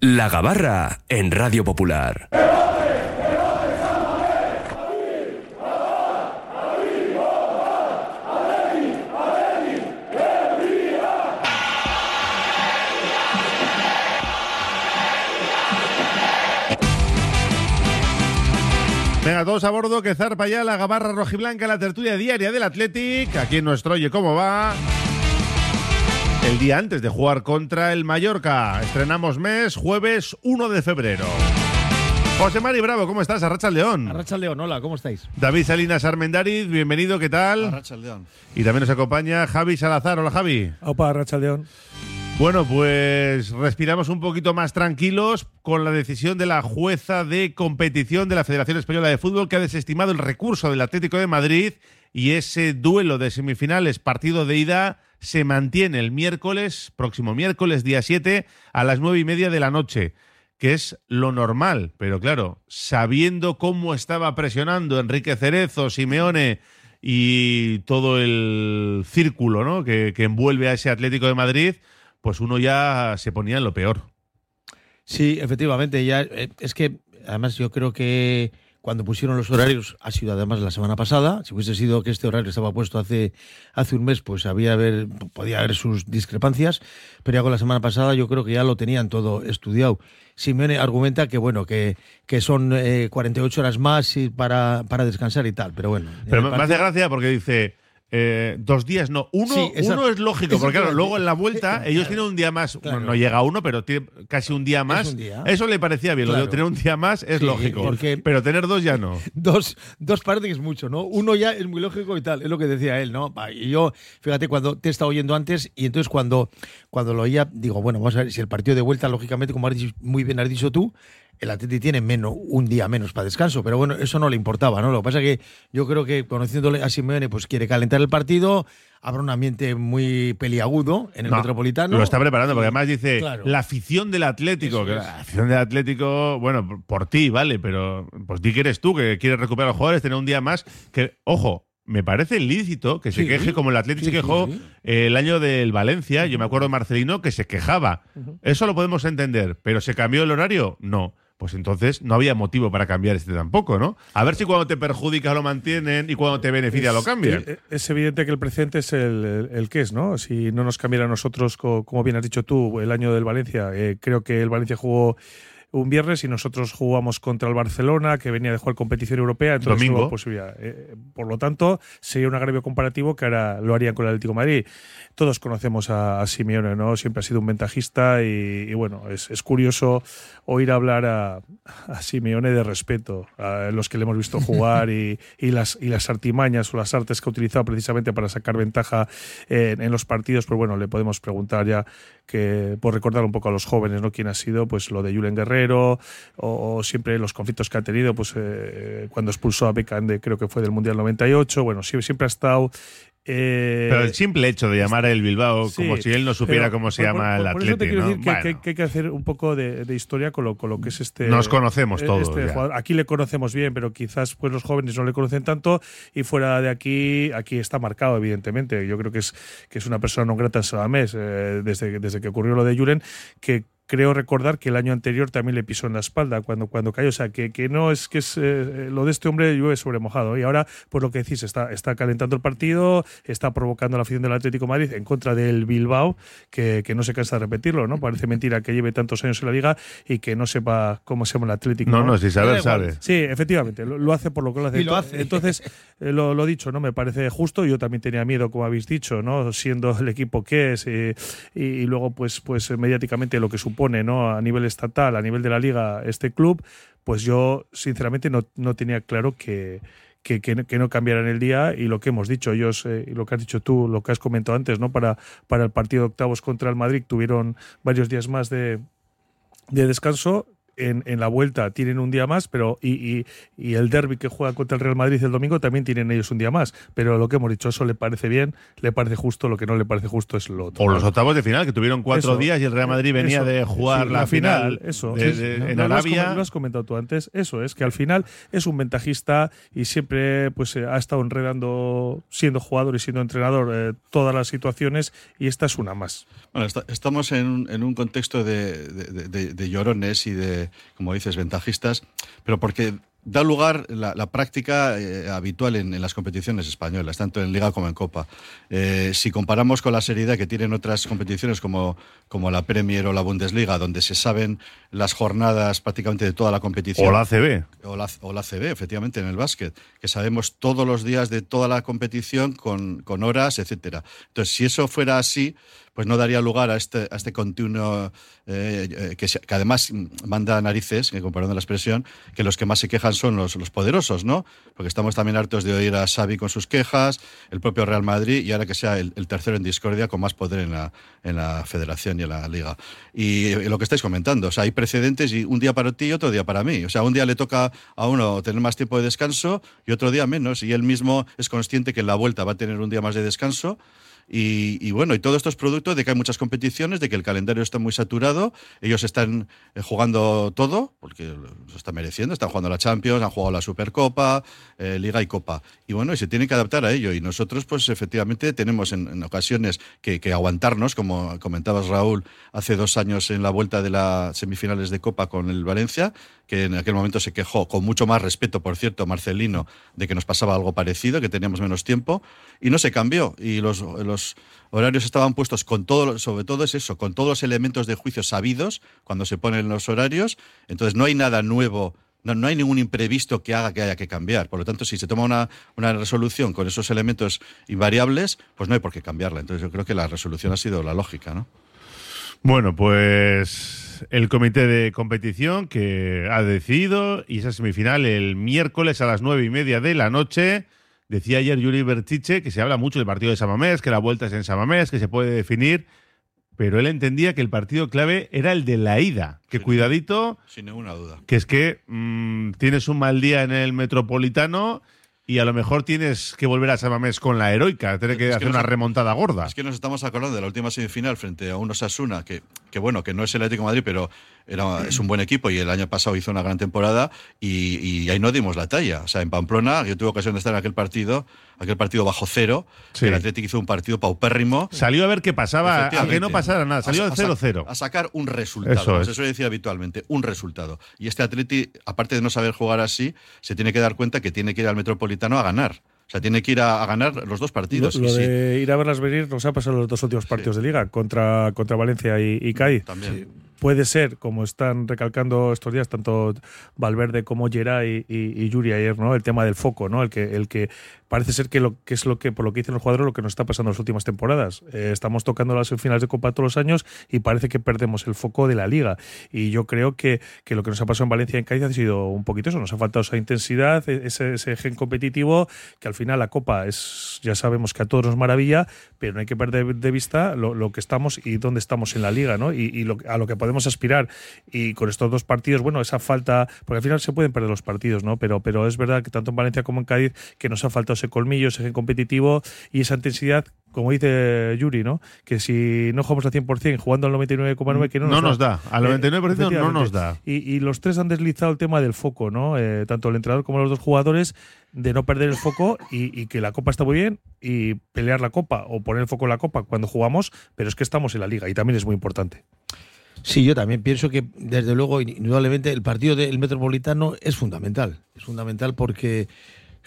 La Gabarra en Radio Popular. Venga, todos a bordo, que zarpa ya la gabarra rojiblanca, la tertulia diaria del Athletic. Aquí en nuestro Oye Cómo Va. El día antes de jugar contra el Mallorca. Estrenamos mes, jueves 1 de febrero. José Mari Bravo, ¿cómo estás? Arracha León. Arracha León, hola, ¿cómo estáis? David Salinas Armendariz, bienvenido, ¿qué tal? Arracha León. Y también nos acompaña Javi Salazar. Hola, Javi. Opa, Arracha León. Bueno, pues respiramos un poquito más tranquilos con la decisión de la jueza de competición de la Federación Española de Fútbol que ha desestimado el recurso del Atlético de Madrid y ese duelo de semifinales, partido de ida, se mantiene el miércoles, próximo miércoles, día 7, a las nueve y media de la noche, que es lo normal. Pero claro, sabiendo cómo estaba presionando Enrique Cerezo, Simeone y todo el círculo ¿no? que, que envuelve a ese Atlético de Madrid, pues uno ya se ponía en lo peor. Sí, efectivamente, ya eh, es que además yo creo que cuando pusieron los horarios, ha sido además la semana pasada, si hubiese sido que este horario estaba puesto hace, hace un mes, pues había haber, podía haber sus discrepancias, pero ya con la semana pasada yo creo que ya lo tenían todo estudiado. Simeone argumenta que bueno, que, que son eh, 48 horas más y para, para descansar y tal, pero bueno. Pero eh, me, me hace gracia porque dice eh, dos días, no, uno, Sí, uno es lógico, porque claro, luego en la vuelta Sí, ellos claro. tienen un día más, Claro. no, no llega a uno, pero tiene casi un día más. un día. Eso le parecía bien, lo de tener un día más es Sí, lógico, porque- pero tener dos ya no. Dos, dos parece que es mucho, ¿no? Uno ya es muy lógico y tal, es lo que decía él, ¿no? Y yo, fíjate, cuando te he estado oyendo antes y entonces cuando, cuando lo oía, digo, bueno, vamos a ver si el partido de vuelta, lógicamente, como has dicho- muy bien has dicho tú, el Atleti tiene menos, un día menos para descanso, pero bueno, eso no le importaba, ¿no? Lo que pasa es que yo creo que conociéndole a Simeone, pues quiere calentar el partido, habrá un ambiente muy peliagudo en el No, Metropolitano. Lo está preparando, porque además dice Claro. la afición del Atlético. Que. La afición del Atlético, bueno, por, ti, vale, pero pues di que eres tú, que quieres recuperar a los jugadores, tener un día más. Que, ojo, me parece lícito que se Sí. queje como el Atlético Sí, se quejó sí. el año del Valencia. Yo me acuerdo de Marcelino que se quejaba. Eso lo podemos entender, pero ¿se cambió el horario? No. Pues entonces no había motivo para cambiar este tampoco, ¿no? A ver si cuando te perjudica lo mantienen y cuando te beneficia lo cambian. Eh, Es evidente que el precedente es el, el- que es, ¿no? Si no nos cambiara a nosotros, co- como bien has dicho tú, el año del Valencia, eh, creo que el Valencia jugó un viernes y nosotros jugamos contra el Barcelona, que venía de jugar competición europea, entonces Domingo. no hubo posibilidad. Eh, por lo tanto, sería un agravio comparativo que ahora lo harían con el Atlético de Madrid. Todos conocemos a, a Simeone, ¿no? Siempre ha sido un ventajista y, y bueno, es, es curioso oír hablar a, a Simeone de respeto, a los que le hemos visto jugar y, y las, y las artimañas o las artes que ha utilizado precisamente para sacar ventaja en, en los partidos, pues bueno, le podemos preguntar ya que por recordar un poco a los jóvenes, ¿no? Quién ha sido, pues lo de Julen Guerrero o, o siempre los conflictos que ha tenido, pues eh, cuando expulsó a Beckham de, creo que fue del Mundial 98, bueno, siempre, siempre ha estado... eh, Pero el simple hecho de llamar a el Bilbao Sí, como si él no supiera cómo se por- llama por- el por eso te Atlético. quiero ¿no? decir que, Bueno. que- que hay que hacer un poco de, de historia con lo, con lo que es este. Nos conocemos eh, todos este. Aquí le conocemos bien, pero quizás pues los jóvenes no le conocen tanto y fuera de aquí, aquí está marcado, evidentemente. Yo creo que es, que es una persona no grata en Sadamés, eh, desde, desde que ocurrió lo de Julen, que creo recordar que el año anterior también le pisó en la espalda cuando, cuando cayó. O sea, que, que no es que es eh, lo de este hombre llueve sobre mojado. Y ahora, pues lo que decís, está, está calentando el partido, está provocando la afición del Atlético de Madrid en contra del Bilbao, que, que no se cansa de repetirlo, ¿no? Parece mentira que lleve tantos años en la liga y que no sepa cómo se llama el Atlético. No, no, si saber, Da igual. sabe. Sí, efectivamente, lo, lo hace por lo que lo hace. Y lo hace. Entonces, eh, lo, lo dicho, ¿no? Me parece justo. Yo también tenía miedo, como habéis dicho, ¿no? Siendo el equipo que es eh, y, y luego, pues, pues eh, mediáticamente lo que supone, ¿no? A nivel estatal, a nivel de la liga, este club, pues yo, sinceramente, no, no tenía claro que. Que, que no cambiaran el día y lo que hemos dicho ellos eh, y lo que has dicho tú, lo que has comentado antes, ¿no? Para, para el partido de octavos contra el Madrid tuvieron varios días más de, de descanso en, en, la vuelta tienen un día más, pero y, y, y el derby que juega contra el Real Madrid el domingo también tienen ellos un día más. Pero lo que hemos dicho, eso le parece bien, le parece justo, lo que no le parece justo es lo otro. O los octavos de final, que tuvieron cuatro Eso, días y el Real Madrid venía eso, de jugar sí, la, final, eso, de- sí, de- no, en no, lo has Arabia. Lo has comentado tú antes, eso es que al final es un ventajista y siempre pues eh, ha estado enredando, siendo jugador y siendo entrenador, eh, todas las situaciones y esta es una más. Bueno, esta- estamos en un, en un contexto de, de- de- de llorones y de, como dices, ventajistas, pero porque da lugar la, la práctica eh, habitual en, en las competiciones españolas, tanto en Liga como en Copa. Eh, si comparamos con la seriedad que tienen otras competiciones como, como la Premier o la Bundesliga, donde se saben las jornadas prácticamente de toda la competición O la ACB. o la, o la CB, efectivamente, en el básquet, que sabemos todos los días de toda la competición con, con horas, etcétera. Entonces, si eso fuera así, pues no daría lugar a este, a este continuo eh, eh, que, que además manda narices, que comparando la expresión, que los que más se quejan son los, los poderosos, ¿no? Porque estamos también hartos de oír a Xavi con sus quejas, el propio Real Madrid y ahora que sea el, el tercero en discordia con más poder en la, en la federación y en la liga. Y, lo que estáis comentando, o sea, hay precedentes y un día para ti y otro día para mí. O sea, un día le toca a uno tener más tiempo de descanso y otro día menos. Y él mismo es consciente que en la vuelta va a tener un día más de descanso. Y, y bueno, y todo esto es producto de que hay muchas competiciones, de que el calendario está muy saturado, ellos están eh, jugando todo, porque lo está mereciendo, están jugando la Champions, han jugado la Supercopa, eh, Liga y Copa. Y bueno, y se tienen que adaptar a ello. Y nosotros, pues efectivamente, tenemos en, en ocasiones que, que aguantarnos, como comentabas Raúl, hace dos años en la vuelta de las semifinales de Copa con el Valencia, que en aquel momento se quejó, con mucho más respeto, por cierto, Marcelino, de que nos pasaba algo parecido, que teníamos menos tiempo, y no se cambió. Y los, los horarios estaban puestos con todo, sobre todo es eso, con todos los elementos de juicio sabidos cuando se ponen los horarios. Entonces no hay nada nuevo. No, no hay ningún imprevisto que haga que haya que cambiar. Por lo tanto, si se toma una, una resolución con esos elementos invariables, pues no hay por qué cambiarla. Entonces yo creo que la resolución ha sido la lógica, ¿no? Bueno, pues el comité de competición que ha decidido y esa semifinal el miércoles a las nueve y media de la noche. Decía ayer Yuri Bertiche que se habla mucho del partido de Samamés, que la vuelta es en Samamés, que se puede definir, pero él entendía que el partido clave era el de la ida. Que cuidadito, Sin ninguna duda. que es que mm, tienes un mal día en el Metropolitano y a lo mejor tienes que volver a Samamés con la heroica, tener que Es que hacer nos una remontada gorda. Es que nos estamos acordando de la última semifinal frente a un Osasuna, que, que bueno, que no es el Atlético de Madrid, pero era, es un buen equipo y el año pasado hizo una gran temporada y, y ahí no dimos la talla. O sea, en Pamplona, yo tuve ocasión de estar en aquel partido, aquel partido bajo cero, Sí. que el Atlético hizo un partido paupérrimo. Salió a ver qué pasaba, a que no pasara nada, salió A- al a sa- 0-0. A sacar un resultado. Eso es. Suele decir habitualmente, un resultado. Y este Atleti, aparte de no saber jugar así, se tiene que dar cuenta que tiene que ir al Metropolitano a ganar. O sea, tiene que ir a, a ganar los dos Lo, partidos. lo Y sí, de ir a verlas venir nos ha pasado en los dos últimos partidos de liga, contra, contra Valencia y, y Cádiz. también. Puede ser, como están recalcando estos días, tanto Valverde como Geray y, y, Yuri ayer, ¿no? El tema del foco, ¿no? El que, el que parece ser que lo que es lo que, por lo que dicen los jugadores, lo que nos está pasando en las últimas temporadas. Eh, estamos tocando las finales de Copa todos los años y parece que perdemos el foco de la liga. Y yo creo que, que lo que nos ha pasado en Valencia y en Cádiz ha sido un poquito eso. Nos ha faltado esa intensidad, e- ese, ese gen competitivo, que al final la Copa es, ya sabemos que a todos nos maravilla, pero no hay que perder de vista lo, lo que estamos y dónde estamos en la liga, ¿no? Y, y lo- a lo que podemos aspirar. Y con estos dos partidos, bueno, esa falta, porque al final se pueden perder los partidos, ¿no? Pero, pero es verdad que tanto en Valencia como en Cádiz que nos ha faltado ese colmillo, ese gen competitivo y esa intensidad. Como dice Yuri, ¿no? Que si no jugamos al 100% jugando al 99,9 que no, No nos da. Al Eh, 99% no efectivamente. nos da. Y, y los tres han deslizado el tema del foco, ¿no? Eh, tanto el entrenador como los dos jugadores, de no perder el foco y, y que la copa está muy bien y pelear la copa o poner el foco en la copa cuando jugamos, pero es que estamos en la liga y también es muy importante. Sí, yo también pienso que, desde luego, indudablemente, el partido del Metropolitano es fundamental. Es fundamental porque,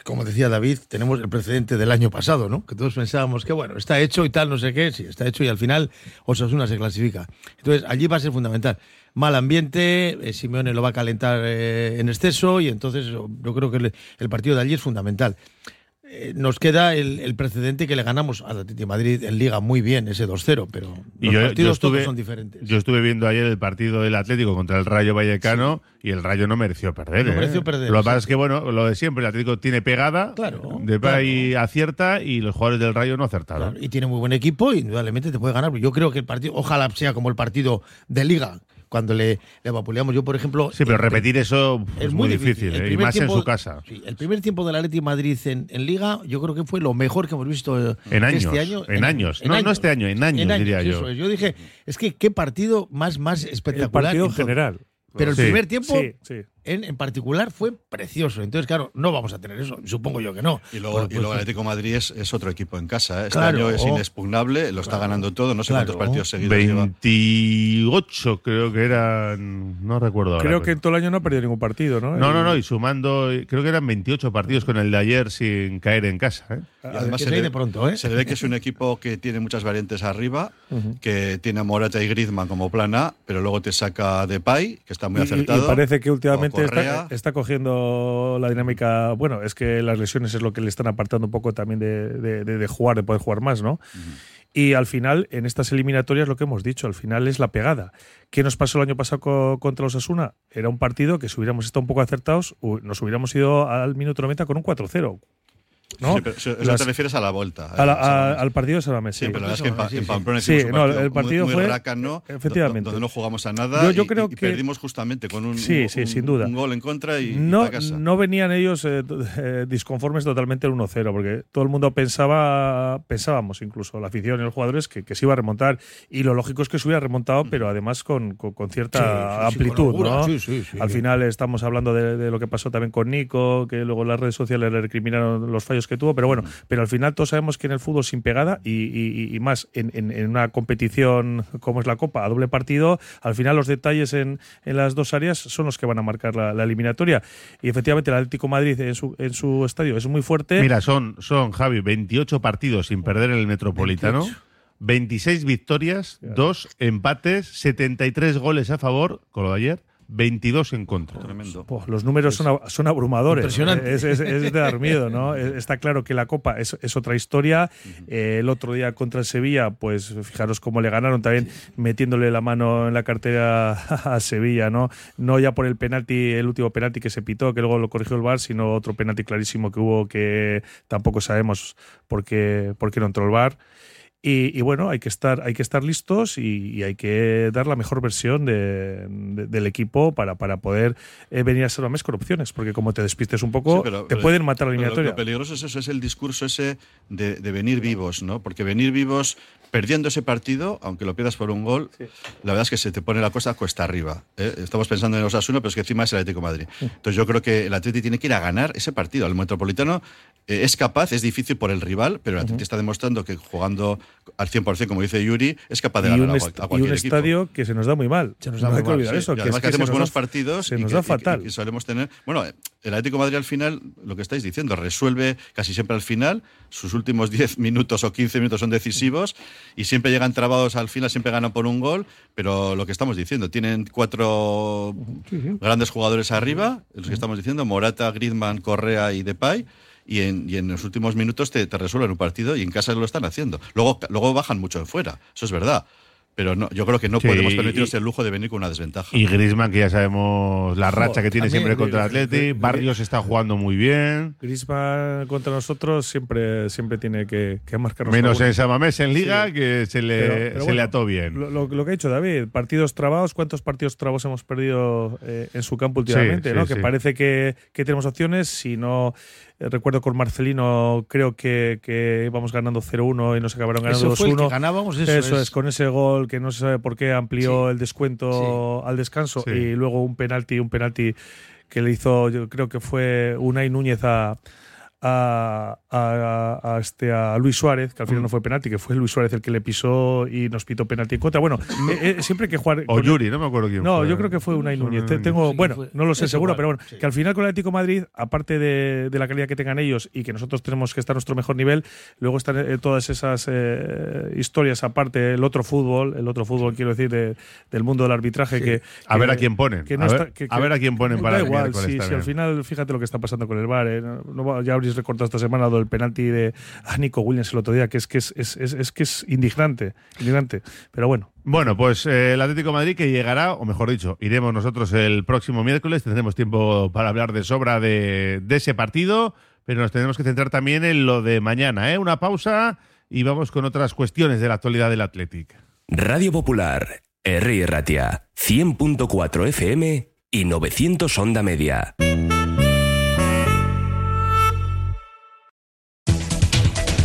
como decía David, tenemos el precedente del año pasado, ¿no? Que todos pensábamos que, bueno, está hecho y tal, no sé qué, sí, está hecho y al final Osasuna se clasifica. Entonces, allí va a ser fundamental. Mal ambiente, eh, Simeone lo va a calentar eh, en exceso y entonces yo creo que el partido de allí es fundamental. Eh, nos queda el, el precedente que le ganamos al Atlético de Madrid en Liga muy bien, ese 2-0, pero Y los yo- yo partidos estuve- todos son diferentes. Yo estuve viendo ayer el partido del Atlético contra el Rayo Vallecano y el Rayo no mereció perder. No ¿eh? mereció perder, Lo que pasa es que, bueno, lo de siempre, el Atlético tiene pegada, Claro, de claro. y acierta y los jugadores del Rayo no acertaron. Claro, y tiene muy buen equipo y indudablemente te puede ganar. Yo creo que el partido, ojalá sea como el partido de Liga, cuando le, le vapuleamos. Yo, por ejemplo. Sí, pero el- repetir eso es, es muy difícil, difícil. El ¿eh? y más en su casa. Sí, el primer tiempo del Atlético de Madrid en, en Liga, yo creo que fue lo mejor que hemos visto En años, este año. en años. No, no este año, en años, diría yo. es. Yo dije, es que qué partido más, más El espectacular. partido en hizo. general. Pero el Sí. primer tiempo, Sí, sí. En, en particular, fue precioso. Entonces, claro, no vamos a tener eso. Supongo yo que no. Y luego, y pues, luego el Atlético de Madrid es, es otro equipo en casa. ¿eh? Este Claro, año es oh. inexpugnable, lo está Claro. ganando todo. No sé Claro. cuántos partidos seguidos lleva. 28 creo que eran, no recuerdo ahora. Creo pero- que en todo el año no ha perdido ningún partido, ¿no? No, no, Y- no, y sumando, creo que eran 28 partidos con el de ayer sin caer en casa. ¿eh? Y además se se le, de pronto, ¿eh? se le ve que es un equipo que tiene muchas variantes arriba, que tiene a Morata y Griezmann como plan A, pero luego te saca Depay, que está muy y- acertado. Y, parece que últimamente está, cogiendo la dinámica. Bueno, es que las lesiones es lo que le están apartando un poco también de, de- de- de jugar, de poder jugar más, ¿no? Y al final, en estas eliminatorias, lo que hemos dicho, al final es la pegada. ¿Qué nos pasó el año pasado co- contra los Asuna? Era un partido que si hubiéramos estado un poco acertados, nos hubiéramos ido al minuto 90 con un 4-0. ¿No? Sí, pero eso, Las- te refieres a la vuelta. a la- eh, a- al partido de Salomé, Sí, sí. pero la verdad es que en, en. Pamplona Sí, un no, partido el partido muy, muy fue- rácano, efectivamente. do- donde no jugamos a nada Yo- creo y, que- perdimos justamente con un, Sí, un- sí, un- sin duda. un gol en contra y, no, casa. no venían ellos eh, eh, disconformes totalmente el 1-0, porque todo el mundo pensaba, pensábamos, incluso la afición y los jugadores, que, que se iba a remontar. Y lo lógico es que se hubiera remontado, pero además con, con- con cierta Sí, sí, sí, con amplitud. ¿no? sí, sí, sí. Al final estamos hablando de, de lo que pasó también con Nico, que luego las redes sociales le recriminaron los fallos que tuvo, pero bueno, pero al final todos sabemos que en el fútbol sin pegada y, y- y más en, en- en una competición como es la Copa, a doble partido, al final los detalles en, en las dos áreas son los que van a marcar la, la eliminatoria. Y efectivamente el Atlético de Madrid en su, en su estadio es muy fuerte. Mira, son, son, Javi, 28 partidos sin perder en el Metropolitano. 28. 26 victorias, 2 empates, 73 goles a favor, con lo de ayer, 22 en contra. Tremendo. Pues los números son, ab- son abrumadores. Impresionante. Es, es- es de dar miedo, ¿no? Es- Está claro que la Copa es, es otra historia. Eh, el otro día contra el Sevilla, pues fijaros cómo le ganaron también metiéndole la mano en la cartera a Sevilla, ¿no? No ya por el penalti, el último penalti que se pitó, que luego lo corrigió el VAR, sino otro penalti clarísimo que hubo que tampoco sabemos por qué, por qué no entró el VAR. Y, y bueno, hay que estar, hay que estar listos y, y hay que dar la mejor versión de- de- del equipo para, para poder eh, venir a ser mes con opciones, porque como te despistes un poco, Sí, pero- te pero- pueden matar la eliminatoria. Lo, peligroso es eso, es el discurso ese de, de venir vivos, ¿no? Porque venir vivos perdiendo ese partido, aunque lo pierdas por un gol, la verdad es que se te pone la cosa cuesta arriba. ¿eh? Estamos pensando en los Asuna, pero es que encima es el Atlético de Madrid. Entonces yo creo que el Atlético tiene que ir a ganar ese partido. El Metropolitano eh, es capaz, es difícil por el rival, pero el Atlético está demostrando que jugando al 100%, como dice Yuri, es capaz de y ganar un, a, a y cualquier un equipo. estadio que se nos da muy mal. Se nos da no muy hay que mal, olvidar Sí, eso. y que además es que, que hacemos nos buenos da- partidos Se y nos que- da y que- fatal. y que solemos tener. Bueno, el Atlético de Madrid al final, lo que estáis diciendo, resuelve casi siempre al final. Sus últimos 10 minutos o 15 minutos son decisivos y siempre llegan trabados al final, siempre ganan por un gol. Pero lo que estamos diciendo, tienen cuatro grandes jugadores arriba, los que estamos diciendo, Morata, Griezmann, Correa y Depay. Y en, y en los últimos minutos te, te resuelven un partido y en casa lo están haciendo. Luego, luego bajan mucho en fuera, eso es verdad. Pero no, yo creo que no Sí, podemos y- permitirnos el lujo de venir con una desventaja. Y Griezmann, que ya sabemos la racha que tiene siempre contra el Atleti. Barrios está jugando muy bien. Griezmann contra nosotros siempre, siempre tiene que, que marcarnos Menos en Samamés en Liga, Sí. que se le, Pero- pero se bueno, le ató bien. Lo, lo- lo que ha dicho David, partidos trabados, ¿cuántos partidos trabos hemos perdido eh, en su campo últimamente? Sí, ¿no? sí, que parece que, que tenemos opciones. Si no, recuerdo con Marcelino, creo que, que íbamos ganando 0-1 y nos acabaron ganando Eso fue el que 2-1. ganábamos, eso, Eso, es. es. con ese gol que no se sabe por qué amplió Sí. el descuento al descanso Sí. y luego un penalti, un penalti que le hizo, yo creo que fue Unai Núñez a, a, a- a este, a Luis Suárez, que al Mm. final no fue penalti, que fue Luis Suárez el que le pisó y nos pitó penalti en contra. Bueno, eh, eh, siempre hay que jugar. O Yuri, no me acuerdo quién no, fue. yo creo que fue Unai Núñez. Tengo, Sí que bueno, fue. no lo sé seguro, igual, pero bueno, sí. que al final con el Atlético de Madrid, aparte de, de la calidad que tengan ellos y que nosotros tenemos que estar a nuestro mejor nivel, luego están eh, todas esas eh, historias aparte, el otro fútbol, el otro fútbol, quiero decir, de- del mundo del arbitraje que, A que- ver a quién ponen. que no a, ver, está- que- a que- ver a quién ponen para da el igual, si, si al final, fíjate lo que está pasando con el VAR. ¿eh? No- ya habréis recortado esta semana lo del penalti de a Nico Williams el otro día, que es que es, es, es- es que es indignante, indignante. Pero bueno, Bueno, pues eh, el Atlético de Madrid que llegará, o mejor dicho, iremos nosotros el próximo miércoles. Tendremos tiempo para hablar de sobra de, de ese partido, pero nos tenemos que centrar también en lo de mañana. ¿eh? Una pausa y vamos con otras cuestiones de la actualidad del Atlético. Radio Popular, Herri Ratia, 100.4 FM y 900 Onda Media.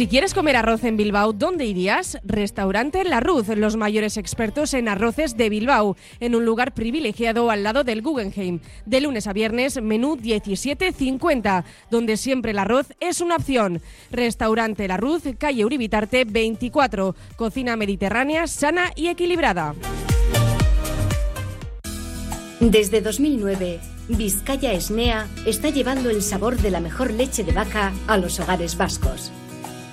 Si quieres comer arroz en Bilbao, ¿dónde irías? Restaurante La Ruz, los mayores expertos en arroces de Bilbao, en un lugar privilegiado al lado del Guggenheim. De lunes a viernes, menú 17.50, donde siempre el arroz es una opción. Restaurante La Ruz, calle Uribitarte 24, cocina mediterránea sana y equilibrada. Desde 2009, Vizcaya Esnea está llevando el sabor de la mejor leche de vaca a los hogares vascos.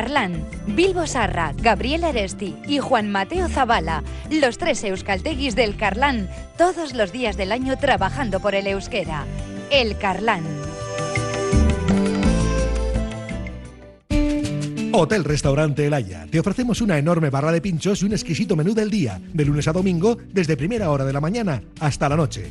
Carlán, Bilbo Sarra, Gabriel Aresti y Juan Mateo Zavala, los tres euskalteguis del Carlán, todos los días del año trabajando por el euskera. El Carlán. Hotel Restaurante El Haya. Te ofrecemos una enorme barra de pinchos y un exquisito menú del día, de lunes a domingo, desde primera hora de la mañana hasta la noche.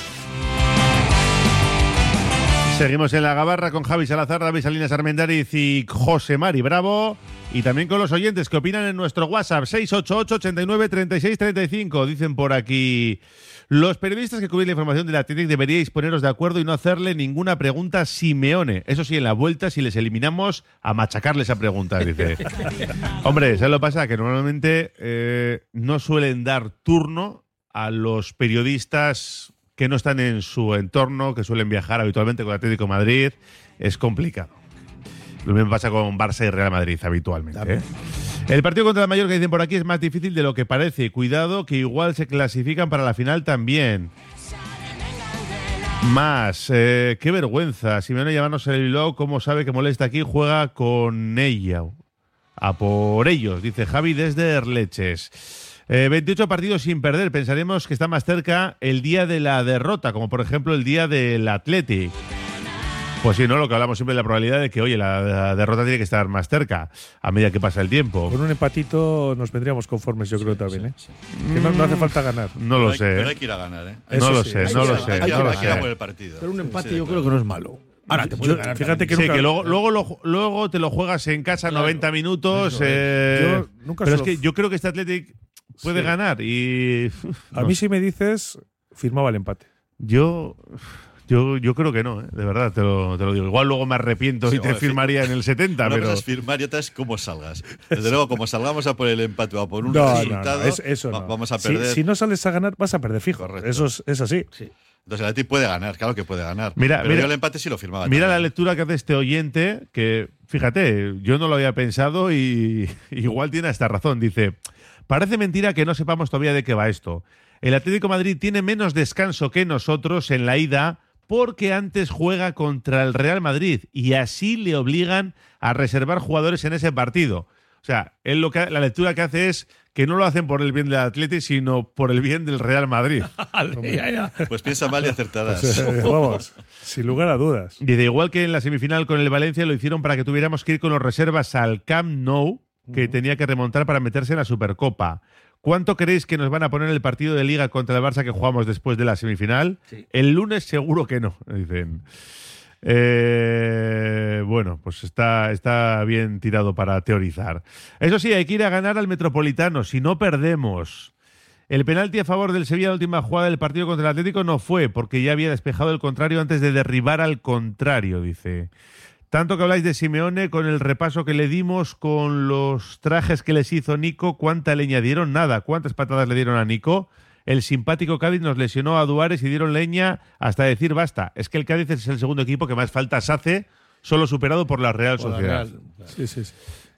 Seguimos en la gabarra con Javi Salazar, David Salinas Armendariz y José Mari Bravo. Y también con los oyentes que opinan en nuestro WhatsApp 688 89 36 35. Dicen por aquí. Los periodistas que cubren la información del Athletic deberíais poneros de acuerdo y no hacerle ninguna pregunta a Simeone. Eso sí, en la vuelta, si les eliminamos, a machacarle esa pregunta, dice. Hombre, ¿sabes lo que pasa? Que normalmente eh, no suelen dar turno a los periodistas que no están en su entorno, que suelen viajar habitualmente con Atlético de Madrid. Es complicado. Lo mismo pasa con Barça y Real Madrid habitualmente. ¿eh? El partido contra la Mallorca, dicen por aquí, es más difícil de lo que parece. Cuidado, que igual se clasifican para la final también. Más, eh, qué vergüenza. Si me van a llamarnos el Bilbao, ¿cómo sabe que molesta aquí? Juega con ella. A por ellos, dice Javi desde Erleches. Eh, 28 partidos sin perder. Pensaremos que está más cerca el día de la derrota, como por ejemplo el día del Athletic. Pues sí, ¿no? Lo que hablamos siempre de la probabilidad de que, oye, la, la derrota tiene que estar más cerca a medida que pasa el tiempo. Con un empatito nos vendríamos conformes, yo creo también, ¿eh? Que no, no hace falta ganar. No lo hay- sé. Pero ¿eh? hay que ir a ganar, ¿eh? No Eso lo sí, sé, no lo sé, hay que no ir lo a- hay que ir a por el partido. Pero un empate sí, yo claro. creo que no es malo. Ahora, te Yo- puede ganar fíjate que Sí, nunca- que luego, luego, lo- luego te lo juegas en casa 90 minutos. Eso eh, Yo nunca pero es lo- que yo creo que este Athletic puede Sí. ganar y. A no mí sé. si me dices, firmaba el empate. Yo. Yo, yo creo que no, ¿eh? de verdad, te lo, te lo digo. Igual luego me arrepiento Sí, y te firmaría en el 70, Una pero. cosa es firmar y otra es cómo salgas. Desde luego, como salgamos a por el empate o a por un No, no, no, resultado, es- eso va- no. vamos a Si- perder. Si, no sales a ganar, vas a perder fijo. Correcto. Eso es, es así. Entonces el Atleti puede ganar, claro que puede ganar. Mira, Pero mira- yo el empate sí lo firmaba. Mira la lectura que hace este oyente, que fíjate, yo no lo había pensado y igual tiene esta razón. Dice, parece mentira que no sepamos todavía de qué va esto. El Atlético de Madrid tiene menos descanso que nosotros en la ida porque antes juega contra el Real Madrid y así le obligan a reservar jugadores en ese partido. O sea, él lo que, la lectura que hace es que no lo hacen por el bien del Atlético, sino por el bien del Real Madrid. Pues piensa mal y acertarás. Pues, eh, vamos, sin lugar a dudas. Dice, igual que en la semifinal con el Valencia lo hicieron para que tuviéramos que ir con los reservas al Camp Nou, que tenía que remontar para meterse en la Supercopa. ¿Cuánto creéis que nos van a poner el partido de liga contra el Barça que jugamos después de la semifinal? El lunes seguro que no, dicen. Eh, bueno, pues está, está bien tirado para teorizar. Eso sí, hay que ir a ganar al Metropolitano, si no perdemos. El penalti a favor del Sevilla en la última jugada del partido contra el Atlético no fue, porque ya había despejado el contrario antes de derribar al contrario, dice. Tanto que habláis de Simeone, con el repaso que le dimos, con los trajes que les hizo Nico, ¿cuánta leña dieron? Nada. ¿Cuántas patadas le dieron a Nico? El simpático Cádiz nos lesionó a Duares y dieron leña hasta decir basta. Es que el Cádiz es el segundo equipo que más faltas hace, solo superado por la Real Por la Sociedad. Real. Sí, sí, sí.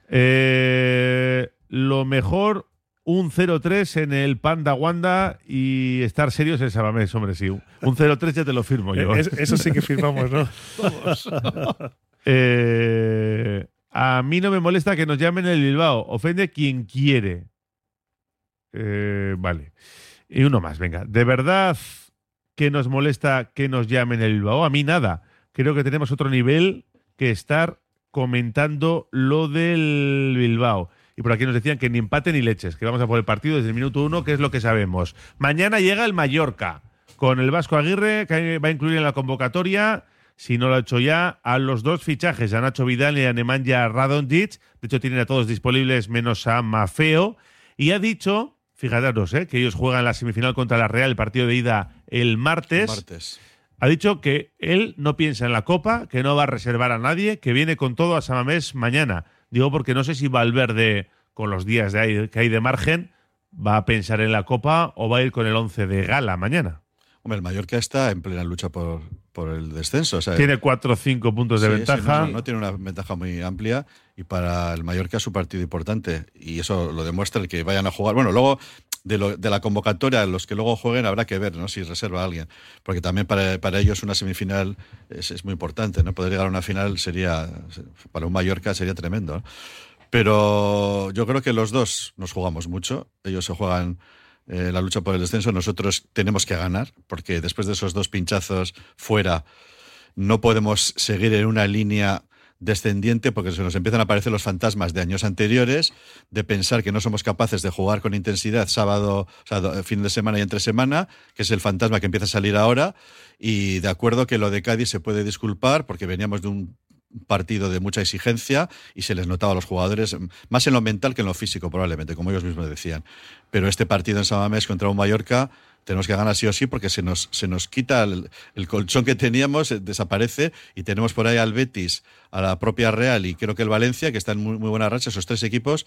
Eh, lo mejor, un 0-3 en el Panda Wanda y estar serios en Sabamés, hombre, sí. Un 0-3 ya te lo firmo yo. Eh, es- eso sí que firmamos, ¿no? Eh, a mí no me molesta que nos llamen el Bilbao. Ofende quien quiere. Eh, vale. Y uno más, venga. ¿De verdad que nos molesta que nos llamen el Bilbao? A mí nada. Creo que tenemos otro nivel que estar comentando lo del Bilbao. Y por aquí nos decían que ni empate ni leches, que vamos a por el partido desde el minuto uno, que es lo que sabemos. Mañana llega el Mallorca, con el Vasco Aguirre, que va a incluir en la convocatoria, si no lo ha hecho ya, a los dos fichajes, a Nacho Vidal y a Nemanja Radonjic. De hecho, tienen a todos disponibles menos a Mafeo. Y ha dicho, fíjate, ¿eh? que ellos juegan la semifinal contra la Real, el partido de ida el martes. Martes. Ha dicho que él no piensa en la Copa, que no va a reservar a nadie, que viene con todo a Samamés mañana. Digo porque no sé si Valverde, con los días de ahí, que hay de margen, va a pensar en la Copa o va a ir con el 11 de gala mañana. Hombre, el Mallorca está en plena lucha por, por el descenso. o sea, Tiene 4 o 5 puntos de sí, ventaja. no, no, no tiene una ventaja muy amplia y para el Mallorca es un partido importante y eso lo demuestra el que vayan a jugar. Bueno, luego de, lo- de la convocatoria, los que luego jueguen habrá que ver ¿no? si reserva a alguien, porque también para, para ellos una semifinal es, es muy importante. ¿no? Poder llegar a una final sería, para un Mallorca sería tremendo. ¿no? Pero yo creo que los dos nos jugamos mucho. Ellos se juegan eh, la lucha por el descenso. Nosotros tenemos que ganar, porque después de esos dos pinchazos fuera, no podemos seguir en una línea descendiente porque se nos empiezan a aparecer los fantasmas de años anteriores, de pensar que no somos capaces de jugar con intensidad sábado, fin de semana y entre semana, que es el fantasma que empieza a salir ahora, y de acuerdo que lo de Cádiz se puede disculpar porque veníamos de un partido de mucha exigencia y se les notaba a los jugadores más en lo mental que en lo físico probablemente, como ellos mismos decían. Pero este partido en Samamés contra un Mallorca tenemos que ganar sí o sí porque se nos, se nos quita el, el colchón que teníamos, eh, desaparece y tenemos por ahí al Betis, a la propia Real y creo que el Valencia, que están en muy, muy buena racha, esos tres equipos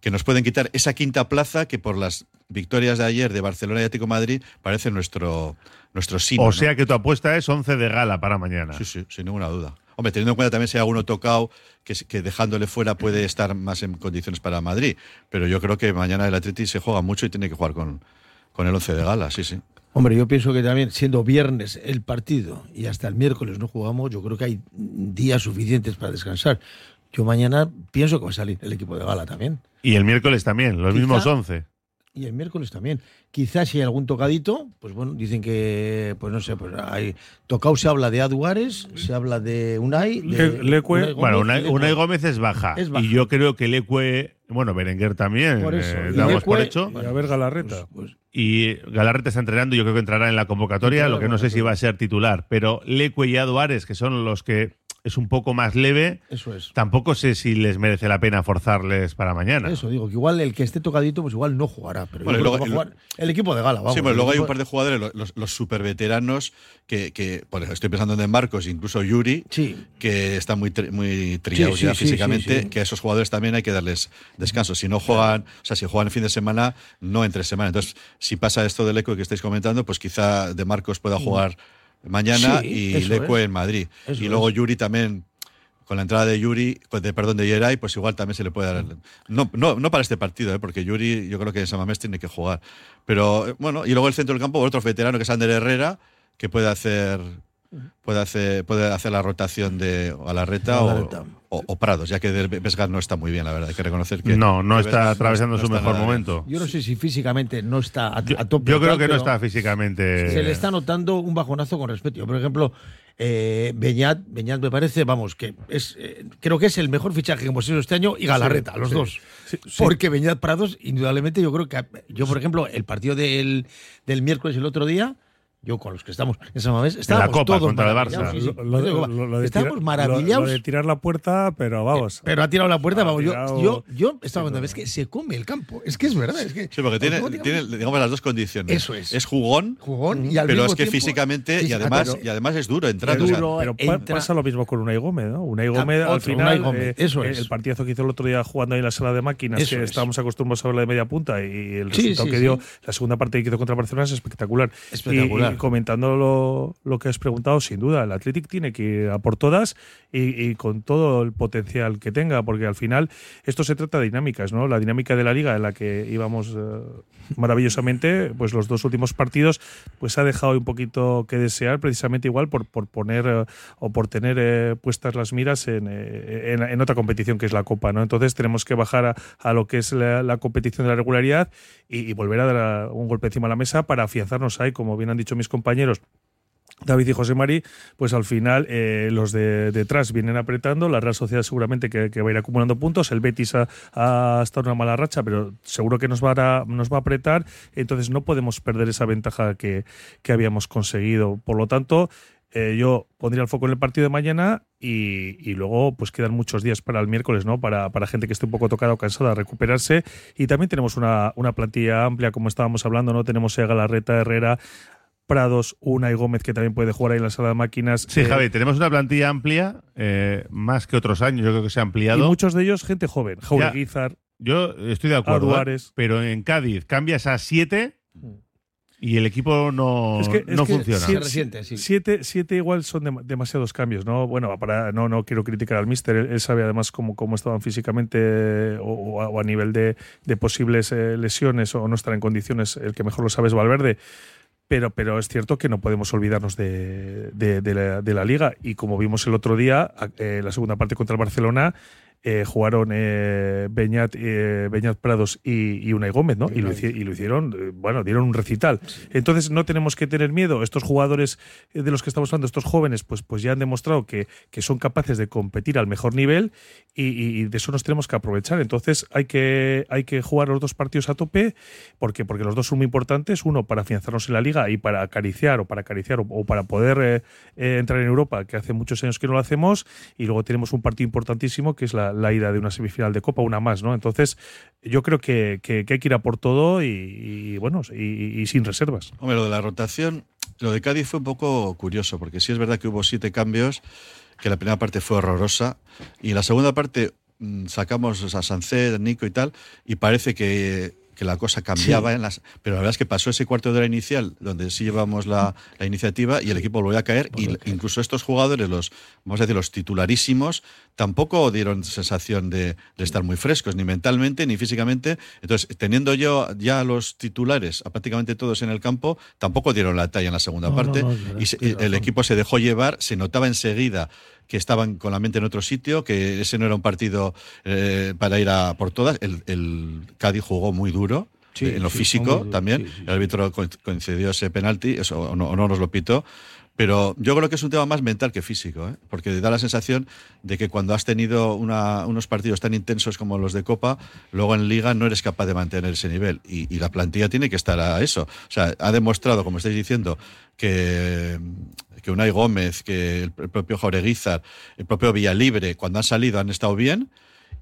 que nos pueden quitar esa quinta plaza que por las victorias de ayer de Barcelona y Atlético Madrid parece nuestro, nuestro sino. o ¿no? sea que tu apuesta es 11 de gala para mañana. Sí, sí, sin ninguna duda. Hombre, teniendo en cuenta también si hay alguno tocado que, que dejándole fuera puede estar más en condiciones para Madrid. Pero yo creo que mañana el Atleti se juega mucho y tiene que jugar con, con el 11 de gala, sí, sí. Hombre, yo pienso que también, siendo viernes el partido y hasta el miércoles no jugamos, yo creo que hay días suficientes para descansar. Yo mañana pienso que va a salir el equipo de gala también. Y el miércoles también, los Quizá- mismos 11. Y el miércoles también. Quizás si hay algún tocadito, pues bueno, dicen que, pues no sé, pues hay. Tocado se habla de Aduares, se habla de Unai. De, Le- Lecue- Unai Gómez, Bueno, Unai, Gómez es baja. Es baja. Y yo creo que Lecue, bueno, Berenguer también, Por eso. eh, damos Lecue- por hecho. Y a ver Galarreta. Pues- Y Galarreta está entrenando, yo creo que entrará en la convocatoria, lo que no sé si va a ser titular. Pero Lecue y Aduares, que son los que es un poco más leve, Eso es. tampoco sé si les merece la pena forzarles para mañana. Eso digo, que igual el que esté tocadito, pues igual no jugará. Pero Bueno, luego- va a jugar el equipo de gala, vamos. sí, pero luego hay un par de jugadores, los, los, super veteranos, que, que por ejemplo, estoy pensando en De Marcos, incluso Yuri, Sí. que están muy, tri- muy trillados Sí, sí, ya sí, físicamente, sí, sí. que a esos jugadores también hay que darles descanso. Si no juegan, o sea, si juegan el fin de semana, no entre semana. Entonces, si pasa esto del eco que estáis comentando, pues quizá De Marcos pueda jugar mañana Sí, y Leque en Madrid. Eso y luego es. Yuri también. Con la entrada de Yuri, pues de, perdón, de Yeray, pues igual también se le puede dar. No, no, no para este partido, ¿eh? porque Yuri, yo creo que en Samamés tiene que jugar. Pero eh, bueno, y luego el centro del campo, otro veterano que es Ander Herrera, que puede hacer puede hacer, puede hacer la rotación de Alarreta o, Alarreta. o, o Prados, ya que Vesgar no está muy bien, la verdad. Hay que reconocer que. no, no que está atravesando no su está mejor momento. Yo no sé si físicamente no está a, Yo, a tope. yo creo tal, que no está físicamente. Se le está notando un bajonazo con respecto. Yo, por ejemplo, eh, Beñat, Beñat me parece, vamos, que es eh, creo que es el mejor fichaje que hemos hecho este año y Galarreta, los sí. dos. Sí, sí. Porque Beñat Prados, indudablemente, yo creo que yo, por ejemplo, el partido del, del miércoles el otro día. Yo con los que estamos en esa vez estábamos Copa todos contra el maravillados, Barça. sí, sí. Lo- lo- lo- lo de estábamos tirar- maravillados. Lo, lo de tirar la puerta, pero vamos. Pero ha tirado la puerta, vamos. Yo, tirado- yo, yo estaba viendo, es que se come el campo. Es que es verdad. Es que Sí, porque tiene, digamos, las dos condiciones. Eso es. Es jugón, jugón y al pero mismo es que tiempo- físicamente Sí, y sí, además, pero- y además es duro o sea, duro, Pero entra- pasa lo mismo con Unai Gómez, ¿no? Unai Gómez, al otro, final, Gómez, eh, eso eh, es. el partidazo que hizo el otro día jugando ahí en la sala de máquinas, Eso que es. estábamos acostumbrados a verla de media punta, y el Sí, resultado sí, que sí. dio la segunda parte que hizo contra Barcelona es espectacular. Espectacular. Comentando lo, lo que has preguntado, sin duda, el Athletic tiene que ir a por todas y, y con todo el potencial que tenga, porque al final esto se trata de dinámicas, ¿no? La dinámica de la liga en la que íbamos eh, maravillosamente, pues los dos últimos partidos, pues ha dejado un poquito que desear, precisamente igual por, por poner eh, o por tener eh, puestas las miras en, eh, en, en otra competición que es la Copa, ¿no? Entonces tenemos que bajar a, a lo que es la, la competición de la regularidad y, y volver a dar un golpe encima de la mesa para afianzarnos ahí, como bien han dicho mis compañeros, David y José Mari, pues al final eh, los de detrás vienen apretando, la Real Sociedad seguramente que, va a ir acumulando puntos, el Betis ha, ha estado una mala racha, pero seguro que nos va a, nos va a apretar, entonces no podemos perder esa ventaja que, que habíamos conseguido. Por lo tanto, eh, yo pondría el foco en el partido de mañana y, y luego pues quedan muchos días para el miércoles, ¿no? Para, para gente que esté un poco tocada o cansada, recuperarse. Y también tenemos una, una plantilla amplia, como estábamos hablando, ¿no? Tenemos a Galarreta, Herrera, Prados, Una y Gómez, que también puede jugar ahí en la sala de máquinas. Sí, Eh, Javi, tenemos una plantilla amplia, eh, más que otros años, yo creo que se ha Y ampliado. muchos de ellos gente joven. Jaureguizar, Yo estoy de acuerdo, ¿eh? Aduares. pero en Cádiz cambias a siete y el equipo no, Es que- es no que funciona. sí, Se resiente, sí. Siete, siete igual son dem- demasiados cambios, ¿no? Bueno, para, no, no quiero criticar al míster, él, él sabe además cómo, cómo estaban físicamente eh, o, o a, o a nivel de, de posibles eh, lesiones o no estar en condiciones, el que mejor lo sabe es Valverde. Pero, pero es cierto que no podemos olvidarnos de, de- la, liga. Y como vimos el otro día, eh, la segunda parte contra el Barcelona, eh, jugaron eh, Beñat, eh, Beñat Prados y, y Unai Gómez, ¿no? Y lo, y lo hicieron, eh, bueno, dieron un recital. Entonces no tenemos que tener miedo. Estos jugadores eh, de los que estamos hablando, estos jóvenes, pues, pues ya han demostrado que, que son capaces de competir al mejor nivel y, de eso nos tenemos que aprovechar. Entonces hay que, hay que jugar los dos partidos a tope porque, porque los dos son muy importantes. Uno para afianzarnos en la liga y para acariciar o para acariciar o, o para poder entrar en Europa, que hace muchos años que no lo hacemos. Y luego tenemos un partido importantísimo que es la, la ida de una semifinal de Copa, una más, ¿no? Entonces yo creo que, que- que hay que ir a por todo y, y, bueno, y- y sin reservas. Hombre, lo de la rotación, lo de Cádiz fue un poco curioso, porque sí es verdad que hubo siete cambios, que la primera parte fue horrorosa, y la segunda parte mm, sacamos a Sancet, Nico y tal, y parece que, que la cosa cambiaba en las. Pero la verdad es que pasó ese cuarto de hora inicial, donde sí llevamos la, la iniciativa, y el equipo volvió a caer, y incluso estos jugadores, los, vamos a decir, los titularísimos, tampoco dieron sensación de, de estar muy frescos, ni mentalmente, ni físicamente. Entonces, teniendo yo ya a los titulares, a prácticamente todos en el campo, tampoco dieron la talla en la segunda No, parte. no, no, y se- el equipo se dejó llevar, se notaba enseguida que estaban con la mente en otro sitio, que ese no era un partido eh, para ir a por todas. El, el Cádiz jugó muy duro, Sí, en lo sí, físico también. sí, el árbitro co- concedió ese penalti, eso, o, no, o no nos lo pitó. Pero yo creo que es un tema más mental que físico, ¿eh? porque da la sensación de que cuando has tenido unos partidos tan intensos como los de Copa, luego en Liga no eres capaz de mantener ese nivel. Y, la plantilla tiene que estar a eso. O sea, ha demostrado, como estáis diciendo, que, que Unai Gómez, que el, el propio Jaureguizar, el propio Villalibre, cuando han salido han estado bien.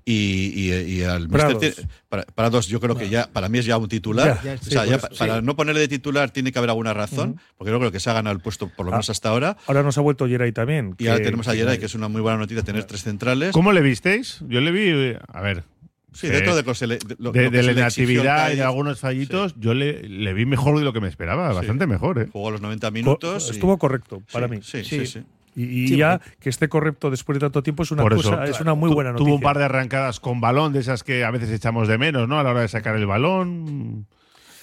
Y, y, y al Prados. tiene- para, Prados yo creo que ya para mí es ya un titular Ya, ya, o sea, ya para sí. no ponerle de titular tiene que haber alguna razón porque yo creo que se ha ganado el puesto por lo Ah. menos hasta ahora Ahora nos ha vuelto Geray también. y ahora que- tenemos a Geray que es una muy buena noticia tener tres centrales ¿Cómo le visteis? Yo le vi, a ver. Sí, eh, dentro de, lo que se le- de lo- de, de se la inactividad y de algunos fallitos, yo le, le vi mejor de lo que me esperaba, bastante mejor. ¿eh? jugó los 90 Co- minutos y- Estuvo correcto para Sí, mí. sí, sí, sí. Y, y Sí, ya que esté correcto después de tanto tiempo es una Por cosa, eso, es una muy buena noticia. Tuvo un par de arrancadas con balón, de esas que a veces echamos de menos, ¿no? A la hora de sacar el balón.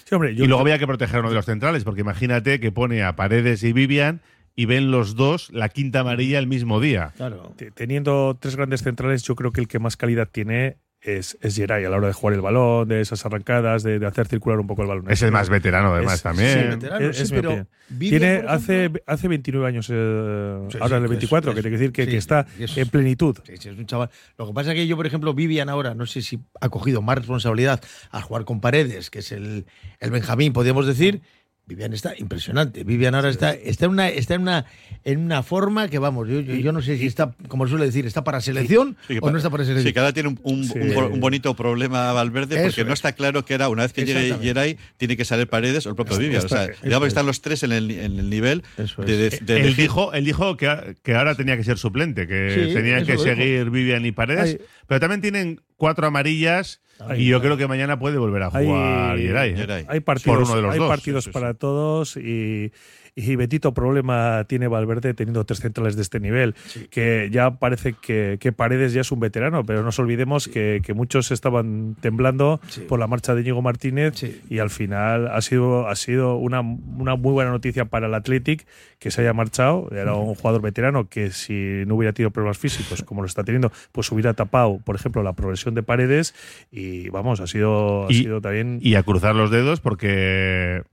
Sí, hombre, yo y luego había que proteger a uno de los centrales, porque imagínate que pone a Paredes y Vivian y ven los dos la quinta amarilla el mismo día. Claro. te- teniendo tres grandes centrales, yo creo que el que más calidad tiene es, es Geray a la hora de jugar el balón, de esas arrancadas, de, de hacer circular un poco el balón. Es el más veterano, además, Es- también. sí, veterano, Es- sí, es mi pero opinión. Vivian, Tiene, hace, hace 29 años, eh, Sí, ahora sí, el que 24, es- que decir que, sí, que está en plenitud. Es un chaval. Lo que pasa es que yo, por ejemplo, Vivian ahora, no sé si ha cogido más responsabilidad al jugar con Paredes, que es el, el Benjamín, podríamos decir. Vivian está impresionante. Vivian ahora está, está, en, una, está en, una, en una forma que, vamos, yo, yo, yo no sé si está, como suele decir, está para selección Sí, o no está para selección. Sí, ahora tiene un, un- Sí. un bo- un bonito problema Valverde porque Eso no es. está claro que era una vez que llegue. Geray tiene que salir Paredes o el propio Está- Vivian. O sea, está- digamos que es. están los tres en el, en el nivel Eso de, es. de- de él, elegir. dijo, él dijo que, que ahora tenía que ser suplente, que tenían eso que seguir Vivian y Paredes, Ay. pero también tienen cuatro amarillas Y yo creo que mañana puede volver a Hay- jugar Geray, ¿eh? Hay partidos, Por uno de los hay dos. partidos Sí, sí, sí. para todos y, y Betito problema tiene Valverde teniendo tres centrales de este nivel, que ya parece que, que Paredes ya es un veterano, pero no nos olvidemos que, que muchos estaban temblando Sí. por la marcha de Íñigo Martínez y al final ha sido, ha sido una, una muy buena noticia para el Athletic que se haya marchado. Era un jugador veterano que si no hubiera tenido problemas físicos como lo está teniendo, pues hubiera tapado, por ejemplo, la progresión de Paredes y vamos, ha sido, ha Y- sido también... Y a cruzar los dedos porque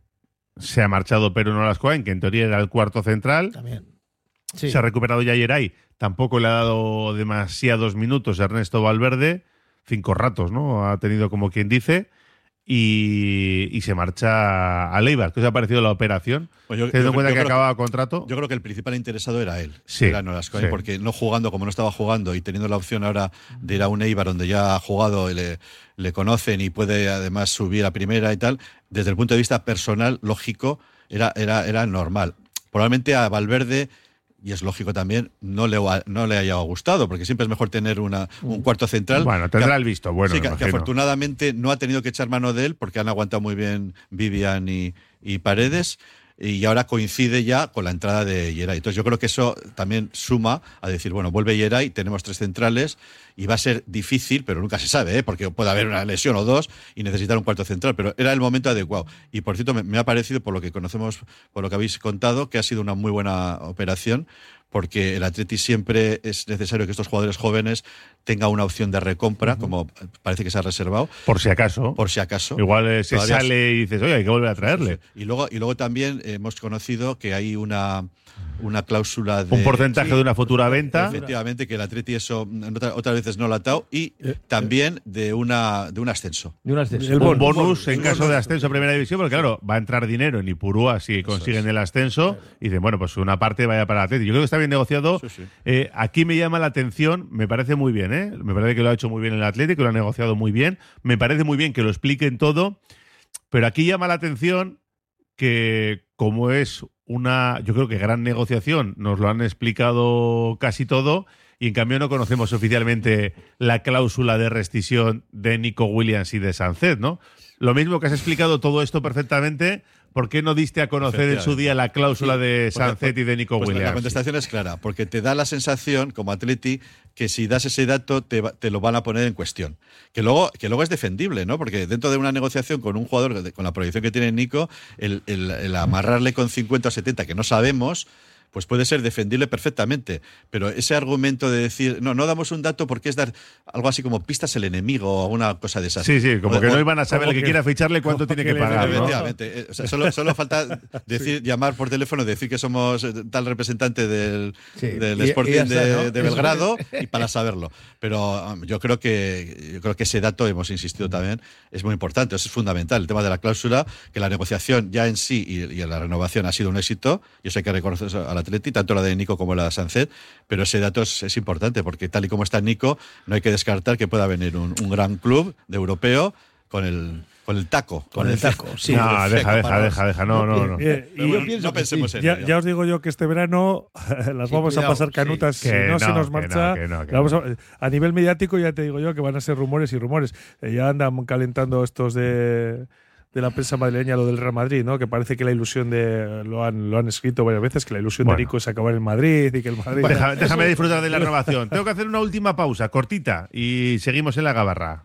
se ha marchado Pedro Nolascoain, que en teoría era el cuarto central. También. Sí. Se ha recuperado ya Geray. Tampoco le ha dado demasiados minutos a Ernesto Valverde. Cinco ratos, ¿no? Ha tenido como quien dice. Y, y se marcha a Leibar. ¿Qué os ha parecido la operación? Pues yo- Teniendo yo- en cuenta yo que acababa contrato. Yo creo que el principal interesado era él, Sí, era Nolascoain, sí. porque no jugando como no estaba jugando y teniendo la opción ahora de ir a un Eibar donde ya ha jugado y le, le conocen y puede además subir a primera y tal, desde el punto de vista personal, lógico, era, era, era normal. Probablemente a Valverde, y es lógico también, no le, no le haya gustado, porque siempre es mejor tener una, un cuarto central. Bueno, tendrá que- el visto bueno, sí, que, que afortunadamente no ha tenido que echar mano de él, porque han aguantado muy bien Vivian y, y Paredes y ahora coincide ya con la entrada de Yeray. Entonces yo creo que eso también suma a decir, bueno, vuelve Yeray, tenemos tres centrales y va a ser difícil, pero nunca se sabe, ¿eh? porque puede haber una lesión o dos y necesitar un cuarto central, pero era el momento adecuado. Y por cierto, me, me ha parecido, por lo que conocemos, por lo que habéis contado, que ha sido una muy buena operación porque el Atleti siempre es necesario que estos jugadores jóvenes tengan una opción de recompra, como parece que se ha reservado, Por si acaso. por si acaso. Igual eh, se Todavía sale y dices, oye, hay que volver a traerle. y luego, y luego también hemos conocido que hay una, una cláusula de. Un porcentaje de una futura venta. Efectivamente, que el Atleti eso otra- otras veces no lo ha atado. Y Eh, también de, una, de un ascenso. De un ascenso. El un bonus. bonus en caso de ascenso a primera división, porque claro, va a entrar dinero en Ipurúa si consiguen el ascenso. Y dicen, bueno, pues una parte vaya para el Atleti. Yo creo que está bien negociado. Sí, sí. Eh, aquí me llama la atención, me parece muy bien, ¿eh? Me parece que lo ha hecho muy bien el Atlético, lo ha negociado muy bien. Me parece muy bien que lo expliquen todo. Pero aquí llama la atención que, como es una, yo creo que gran negociación, nos lo han explicado casi todo. Y en cambio no conocemos oficialmente la cláusula de rescisión de Nico Williams y de Sancet, ¿no? Lo mismo que has explicado todo esto perfectamente, ¿por qué no diste a conocer en su día la cláusula de Porque- Sancet y de Nico pues La Williams? contestación es clara, porque te da la sensación, como Atleti, que si das ese dato te, te lo van a poner en cuestión. Que luego, que luego es defendible, ¿no? Porque dentro de una negociación con un jugador, con la proyección que tiene Nico, el, el- el amarrarle con 50 o 70, que no sabemos, pues puede ser defendible perfectamente. Pero ese argumento de decir, no, no damos un dato porque es dar algo así como pistas el enemigo o alguna cosa de esas. Sí, sí, como O- que no iban a saber el que, que- quiera ficharle cuánto tiene que pagar. Efectivamente. Eh, o sea, solo, solo falta decir, llamar por teléfono, decir que somos tal representante del, Sí, del y- y Sporting de, ¿no? de Eso Belgrado y para saberlo. Pero um, yo creo que yo creo que ese dato hemos insistido también es muy importante, eso es fundamental. El tema de la cláusula, que la negociación ya en sí y, y la renovación ha sido un éxito. Y eso hay que reconocer al Atleti, tanto la de Nico como la de Sancet. Pero ese dato es, es importante porque tal y como está Nico, no hay que descartar que pueda venir un, un gran club de europeo con el con el taco. Con el taco, sí. No, deja, deja, deja, deja. No, no, no. Eh, y bueno, no que pensemos sí. en ya, ya os digo yo que este verano las Sí, vamos cuidado, a pasar sí. canutas. Si Que no, se no, nos que marcha. no, que no, que la vamos no. a, a nivel mediático ya te digo yo que van a ser rumores y rumores. Eh, ya andan calentando estos de de la prensa madrileña lo del Real Madrid, ¿no? Que parece que la ilusión de lo han lo han escrito varias veces que la ilusión Bueno. de Nico es acabar en Madrid y que el Madrid Déjame, déjame disfrutar de la renovación. Tengo que hacer una última pausa, cortita, y seguimos en la gabarra.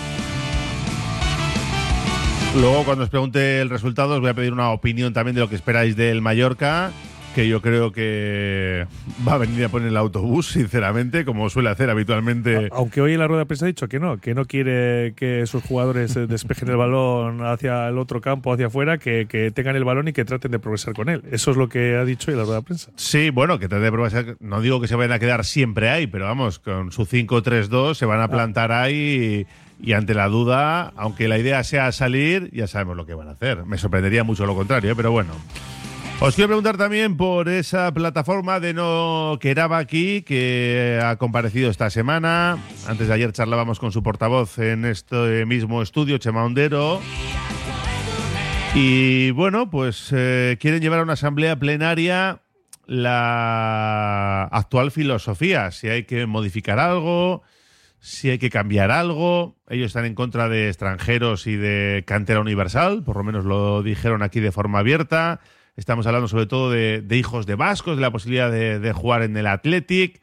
Luego, cuando os pregunte el resultado, os voy a pedir una opinión también de lo que esperáis del Mallorca, que yo creo que va a venir a poner el autobús, sinceramente, como suele hacer habitualmente. Aunque hoy en la rueda de prensa ha dicho que no, que no quiere que sus jugadores eh, despejen el balón hacia el otro campo, hacia afuera, que, que tengan el balón y que traten de progresar con él. Eso es lo que ha dicho hoy en la rueda de prensa. Sí, bueno, que trate de progresar. No digo que se vayan a quedar siempre ahí, pero vamos, con su 5-3-2 se van a plantar ahí y, y ante la duda, aunque la idea sea salir, ya sabemos lo que van a hacer. Me sorprendería mucho lo contrario, ¿eh? pero bueno. Os quiero preguntar también por esa plataforma de No Queraba aquí, que ha comparecido esta semana. Antes de ayer charlábamos con su portavoz en este mismo estudio, Chema Ondero. Y bueno, pues eh, quieren llevar a una asamblea plenaria la actual filosofía, si hay que modificar algo, si hay que cambiar algo. Ellos están en contra de extranjeros y de cantera universal, por lo menos lo dijeron aquí de forma abierta. Estamos hablando sobre todo de, de hijos de vascos, de la posibilidad de, de, jugar en el Athletic.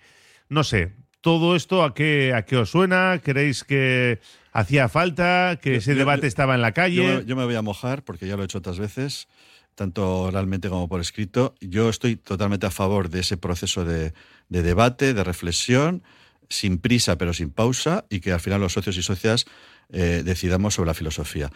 No sé, todo esto a qué, a qué os suena? ¿Creéis que hacía falta, que ese yo, debate yo, estaba en la calle? Yo, yo me voy a mojar porque ya lo he hecho otras veces tanto oralmente como por escrito. Yo estoy totalmente a favor de ese proceso de, de, debate, de reflexión, sin prisa pero sin pausa, y que al final los socios y socias eh, decidamos sobre la filosofía.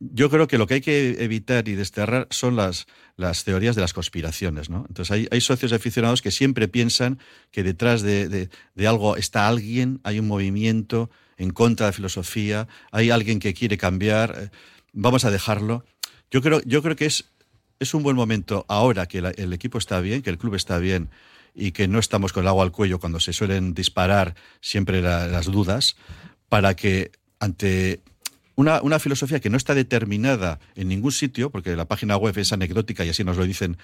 Yo creo que lo que hay que evitar y desterrar son las, las teorías de las conspiraciones. ¿no? Entonces hay, hay, socios aficionados que siempre piensan que detrás de, de, algo está alguien, hay un movimiento en contra de la filosofía, hay alguien que quiere cambiar, eh, vamos a dejarlo. Yo creo, yo creo que es, es un buen momento ahora que el equipo está bien, que el club está bien y que no estamos con el agua al cuello cuando se suelen disparar siempre la- las dudas, para que ante una, una filosofía que no está determinada en ningún sitio, porque la página web es anecdótica y así nos lo dicen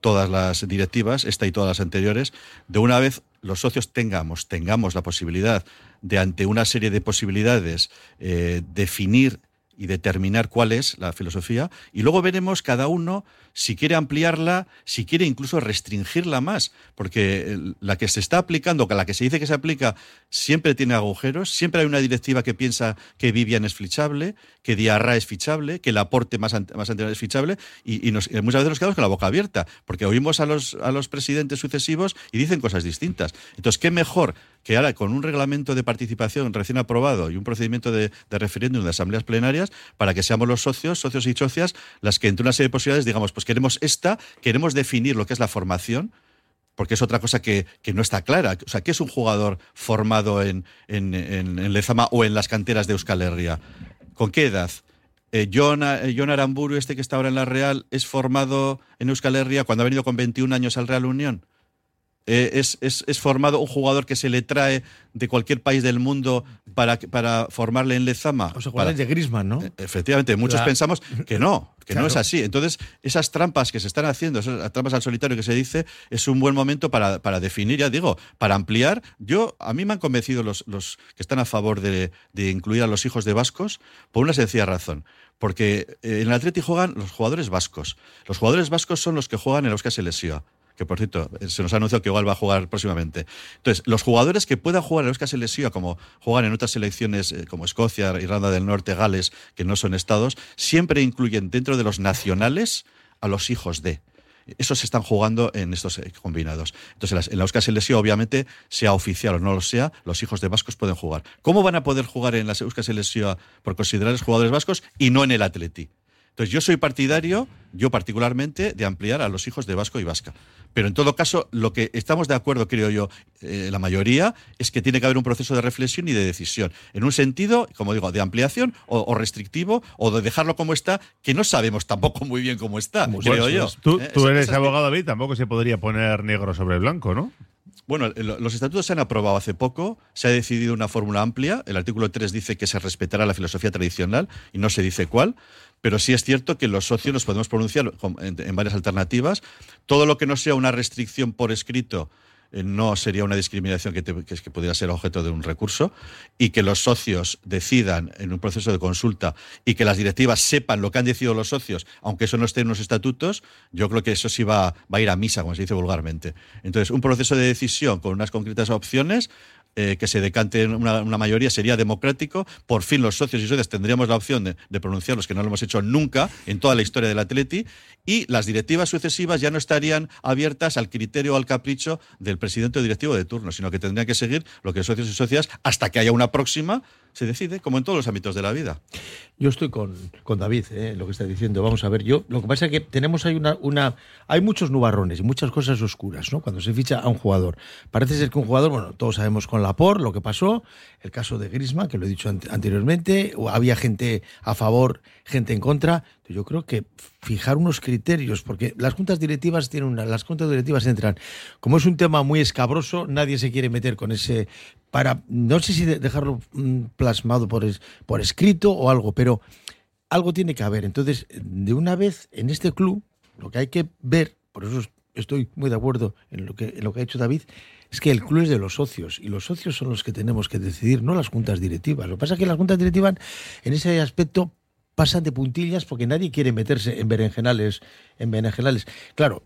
todas las directivas, esta y todas las anteriores, de una vez los socios tengamos, tengamos la posibilidad de ante una serie de posibilidades eh, definir y determinar cuál es la filosofía y luego veremos cada uno si quiere ampliarla, si quiere incluso restringirla más, porque el- la que se está aplicando, la que se dice que se aplica, siempre tiene agujeros, siempre hay una directiva que piensa que Vivian es fichable, que Diarra es fichable, que el aporte más, más anterior es fichable y, nos- muchas veces nos quedamos con la boca abierta, porque oímos a los, a los presidentes sucesivos y dicen cosas distintas. Entonces, ¿qué mejor que ahora con un reglamento de participación recién aprobado y un procedimiento de, de referéndum de asambleas plenarias para que seamos los socios, socios y socias, las que entre una serie de posibilidades digamos, pues queremos esta, queremos definir lo que es la formación, porque es otra cosa que, que no está clara. O sea, ¿qué es un jugador formado en, en, en- en Lezama o en las canteras de Euskal Herria? ¿Con qué edad? Eh, John, eh, John Aramburu, este que está ahora en la Real, es formado en Euskal Herria cuando ha venido con 21 años al Real Unión. Eh, es, es- es formado un jugador que se le trae de cualquier país del mundo para, para formarle en Lezama. O sea, Para- jugadores de Griezmann, ¿no? Efectivamente, muchos La- pensamos que no, que no es así. Entonces, esas trampas que se están haciendo, esas trampas al solitario que se dice, es un buen momento para, para definir, ya digo, para ampliar. Yo, a mí me han convencido los, los que están a favor de, de incluir a los hijos de vascos por una sencilla razón. Porque eh, en el Atleti juegan los jugadores vascos. Los jugadores vascos son los que juegan en los que se lesiona que por cierto, se nos ha anunciado que igual va a jugar próximamente. Entonces, los jugadores que puedan jugar en Euskal Selección, como juegan en otras selecciones eh, como Escocia, Irlanda del Norte, Gales, que no son estados, siempre incluyen dentro de los nacionales a los hijos de. Esos se están jugando en estos eh, combinados. Entonces, en la Euskal Selección, obviamente, sea oficial o no lo sea, los hijos de vascos pueden jugar. ¿Cómo van a poder jugar en la Euskal Selección por considerarles jugadores vascos y no en el Atleti? Entonces, yo soy partidario, yo particularmente, de ampliar a los hijos de Vasco y Vasca. Pero en todo caso, lo que estamos de acuerdo, creo yo, eh, la mayoría, es que tiene que haber un proceso de reflexión y de decisión. En un sentido, como digo, de ampliación o, o restrictivo, o de dejarlo como está, que no sabemos tampoco muy bien cómo está, creo yo. Tú, Eh, tú esa- eres abogado, David, tampoco se podría poner negro sobre blanco, ¿no? Bueno, lo- los estatutos se han aprobado hace poco, se ha decidido una fórmula amplia, el artículo 3 dice que se respetará la filosofía tradicional y no se dice cuál, pero sí es cierto que los socios nos podemos pronunciar en, varias alternativas. Todo lo que no sea una restricción por escrito eh, no sería una discriminación que, pudiera ser objeto de un recurso y que los socios decidan en un proceso de consulta y que las directivas sepan lo que han decidido los socios, aunque eso no esté en los estatutos, yo creo que eso sí va, a ir a misa, como se dice vulgarmente. Entonces, un proceso de decisión con unas concretas opciones eh, que se decante una, una mayoría sería democrático. Por fin los socios y socias tendríamos la opción de, de pronunciarlos, que no lo hemos hecho nunca en toda la historia del Atleti, y las directivas sucesivas ya no estarían abiertas al criterio o al capricho del presidente o directivo de turno, sino que tendrían que seguir lo que socios y socias hasta que haya una próxima, se decide, como en todos los ámbitos de la vida. Yo estoy con, con David, eh, lo que está diciendo. Vamos a ver, yo lo que pasa es que tenemos ahí una, una. Hay muchos nubarrones y muchas cosas oscuras, ¿no? Cuando se ficha a un jugador. Parece ser que un jugador, bueno, todos sabemos con la por lo que pasó, el caso de Grisma, que lo he dicho ante- anteriormente, o había gente a favor, gente en contra. Yo creo que fijar unos criterios, porque las juntas directivas tienen una, las juntas directivas entran. Como es un tema muy escabroso, nadie se quiere meter con ese para no sé si de- dejarlo mm, plasmado por, por escrito o algo, pero algo tiene que haber. Entonces, de una vez en este club, lo que hay que ver, por eso estoy muy de acuerdo en lo que, en lo que ha hecho David, es que el club es de los socios y los socios son los que tenemos que decidir, no las juntas directivas. Lo que pasa es que las juntas directivas en ese aspecto pasan de puntillas porque nadie quiere meterse en berenjenales, en berenjenales. Claro,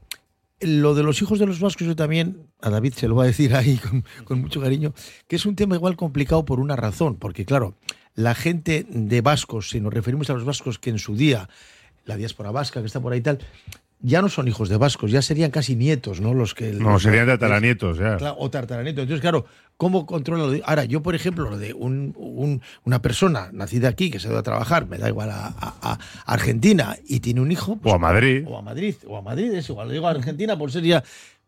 lo de los hijos de los vascos, yo también, a David se lo va a decir ahí con, con mucho cariño, que es un tema igual complicado por una razón, porque claro, la gente de vascos, si nos referimos a los vascos que en su día, la diáspora vasca que está por ahí y tal, ya no son hijos de vascos, ya serían casi nietos, ¿no? Los que No, los- serían tataranietos, ya. O tartaranietos. Entonces, claro, ¿cómo controla lo de- Ahora, yo, por ejemplo, lo de un- un- una persona nacida aquí que se va a trabajar, me da igual a, a- a Argentina y tiene un hijo. O a Madrid. O a Madrid, o a Madrid, es igual. Lo digo a Argentina por ser ya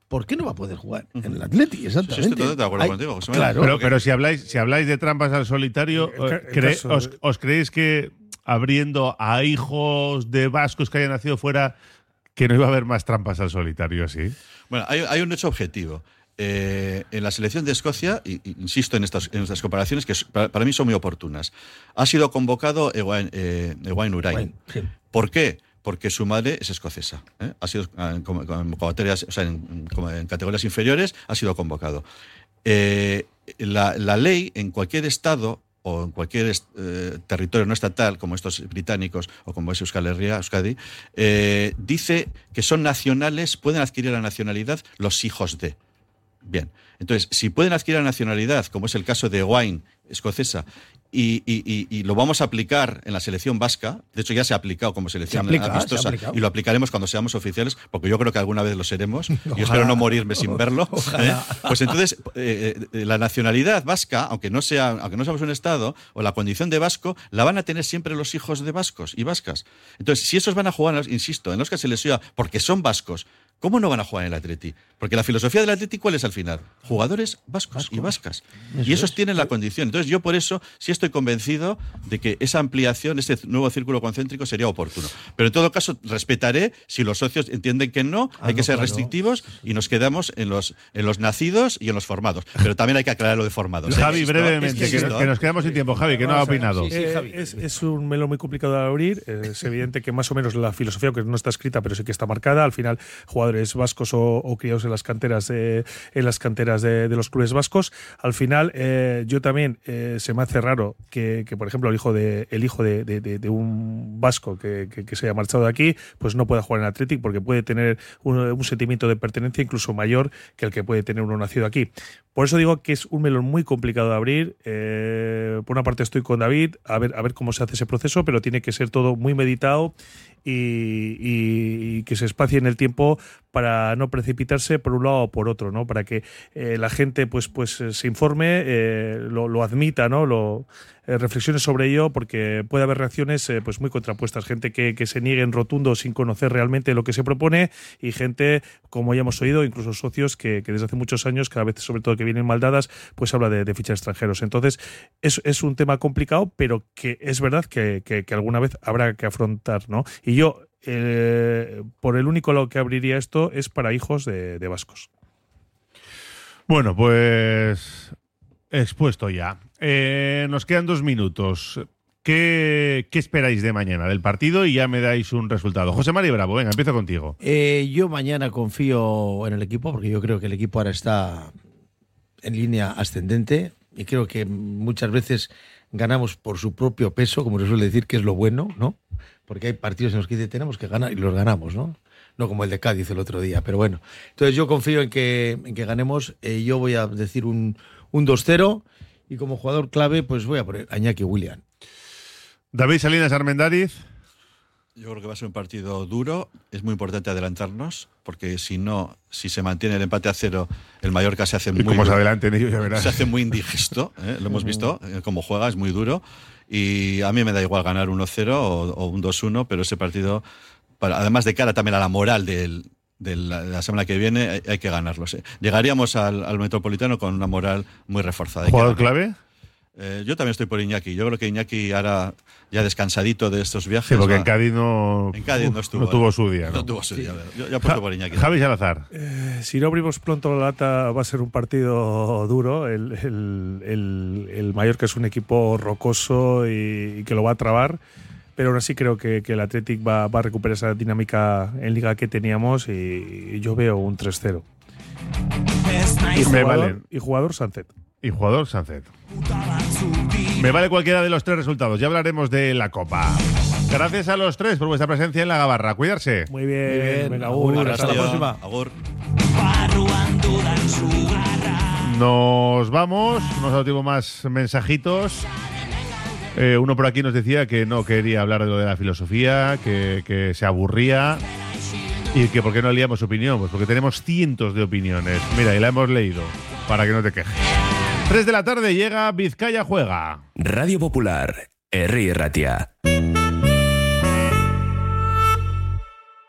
¿por qué no va a poder jugar en el Atleti? Exactamente. Sí, estoy totalmente de acuerdo contigo, José Claro. Pero, pero si habláis, si habláis de trampas al solitario, eh, cre- os, de- os creéis que abriendo a hijos de vascos que hayan nacido fuera, que no iba a haber más trampas al solitario así? Bueno, hay, hay un hecho objetivo. Eh, en la selección de Escocia, insisto en estas, en estas comparaciones que para, para mí son muy oportunas, ha sido convocado Ewain, eh, Ewain Urain. ¿Por qué? Porque su madre es escocesa. ¿eh? Ha sido ah, en, com- convocatorias- o sea, en- categorías inferiores, ha sido convocado. Eh, la, la ley en cualquier estado o en cualquier eh, territorio no estatal, como estos británicos o como es Euskal Herria, Euskadi, eh, dice que son nacionales, pueden adquirir la nacionalidad los hijos de. Bien, entonces, si pueden adquirir la nacionalidad, como es el caso de Wine, escocesa, y, y- y- y lo vamos a aplicar en la selección vasca, de hecho ya se ha aplicado como selección Se aplica, se amistosa, aplicado. y lo aplicaremos cuando seamos oficiales, porque yo creo que alguna vez lo seremos, y espero no morirme sin verlo. ¿eh? Pues entonces, eh, eh, la nacionalidad vasca, aunque no, sea, aunque no seamos un Estado, o la condición de vasco, la van a tener siempre los hijos de vascos y vascas. Entonces, si esos van a jugar, insisto, en los que se les oiga, porque son vascos, ¿Cómo no van a jugar en el Atleti? Porque la filosofía del Atleti, ¿cuál es al final? Jugadores vascos y vascas. Eso y esos es. tienen la condición. Entonces, yo por eso sí estoy convencido de que esa ampliación, ese nuevo círculo concéntrico sería oportuno. Pero en todo caso, respetaré si los socios entienden que no, Ah, hay que no, ser claro. restrictivos y nos quedamos en los, en los nacidos y en los formados. Pero también hay que aclarar lo de formados. ¿eh? Javi, brevemente, que, que ¿eh? nos quedamos sin tiempo. Javi, que no ha Vamos a ver, opinado. Eh, es, es un melón muy complicado de abrir. Eh, Es evidente que más o menos la filosofía, aunque no está escrita, pero sí que está marcada. Al final, jugadores vascos o, criados en las canteras, de, en las canteras de, los clubes vascos. Al final, eh, yo también eh, se me hace raro que, por ejemplo, el hijo de, el hijo de, un vasco que, se haya marchado de aquí, pues no pueda jugar en Athletic porque puede tener un sentimiento de pertenencia incluso mayor que el que puede tener uno nacido aquí. Por eso digo que es un melón muy complicado de abrir. Eh, por una parte estoy con David, a ver, a ver cómo se hace ese proceso, pero tiene que ser todo muy meditado y, que se espacie en el tiempo para no precipitarse por un lado o por otro, ¿no? Para que eh, la gente pues, pues eh, se informe, lo, lo admita, ¿no? Lo, eh, reflexione sobre ello, porque puede haber reacciones eh, pues muy contrapuestas. Gente que, que se niegue en rotundo sin conocer realmente lo que se propone y gente, como ya hemos oído, incluso socios que, desde hace muchos años, cada vez sobre todo que vienen mal dadas, pues habla de, de fichas extranjeros. Entonces, es, es un tema complicado, pero que es verdad que, que- alguna vez habrá que afrontar, ¿no? Y yo, eh, por el único lado que abriría esto es para hijos de vascos. Bueno, pues expuesto ya. Eh, nos quedan dos minutos. ¿Qué, ¿Qué esperáis de mañana del partido? Y ya me dais un resultado. José María Bravo, venga, empiezo contigo. Eh, yo mañana confío en el equipo porque yo creo que el equipo ahora está en línea ascendente y creo que muchas veces ganamos por su propio peso, como se suele decir, que es lo bueno, ¿no? Porque hay partidos en los que dice, tenemos que ganar y los ganamos, ¿no? No como el de Cádiz el otro día, pero bueno. Entonces yo confío en que, en que ganemos. Eh, yo voy a decir un, un 2-0 y como jugador clave pues voy a poner a Iñaki William. David Salinas Armendariz. Yo creo que va a ser un partido duro. Es muy importante adelantarnos, porque si no, si se mantiene el empate a cero, el Mallorca se hace Y muy como se adelanten ellos, ya verás. se hace muy indigesto. ¿eh? Lo hemos visto, eh, cómo juega, es muy duro. Y a mí me da igual ganar 1-0 o, o un 2-1, pero ese partido, para, además de cara también a la moral del, de la, de la semana que viene, hay, hay que ganarlo. sí. Llegaríamos al, al Metropolitano con una moral muy reforzada. ¿Jugador clave? Eh, yo también estoy por Iñaki. Yo creo que Iñaki ahora, ya descansadito de estos viajes. Sí, porque va- en Cádiz no, en Cádiz no estuvo. no tuvo su día. No, ¿no? tuvo su día. Yo, yo apuesto por Iñaki. Javi Salazar. Eh, si no abrimos pronto la lata, va a ser un partido duro. El, el, el, el Mallorca es un equipo rocoso y, y que lo va a trabar. Pero aún así creo que, que el Athletic va, va a recuperar esa dinámica en liga que teníamos y, yo veo un 3-0. Y Me jugador, valen. y jugador Sunset. Y jugador Sunset. Me vale cualquiera de los tres resultados. Ya hablaremos de la Copa. Gracias a los tres por vuestra presencia en la Gabarra. Cuidarse. Muy bien. Muy bien. Venga, Agur, agur, hasta la próxima. Agur. Nos vamos. Nos tiempo más mensajitos. Eh, uno por aquí nos decía que no quería hablar de lo de la filosofía, que, que se aburría y que por qué no leíamos opinión. Pues porque tenemos cientos de opiniones. Mira, y la hemos leído para que no te quejes. 3 de la tarde llega Vizcaya Juega. Radio Popular, Herri Ratia.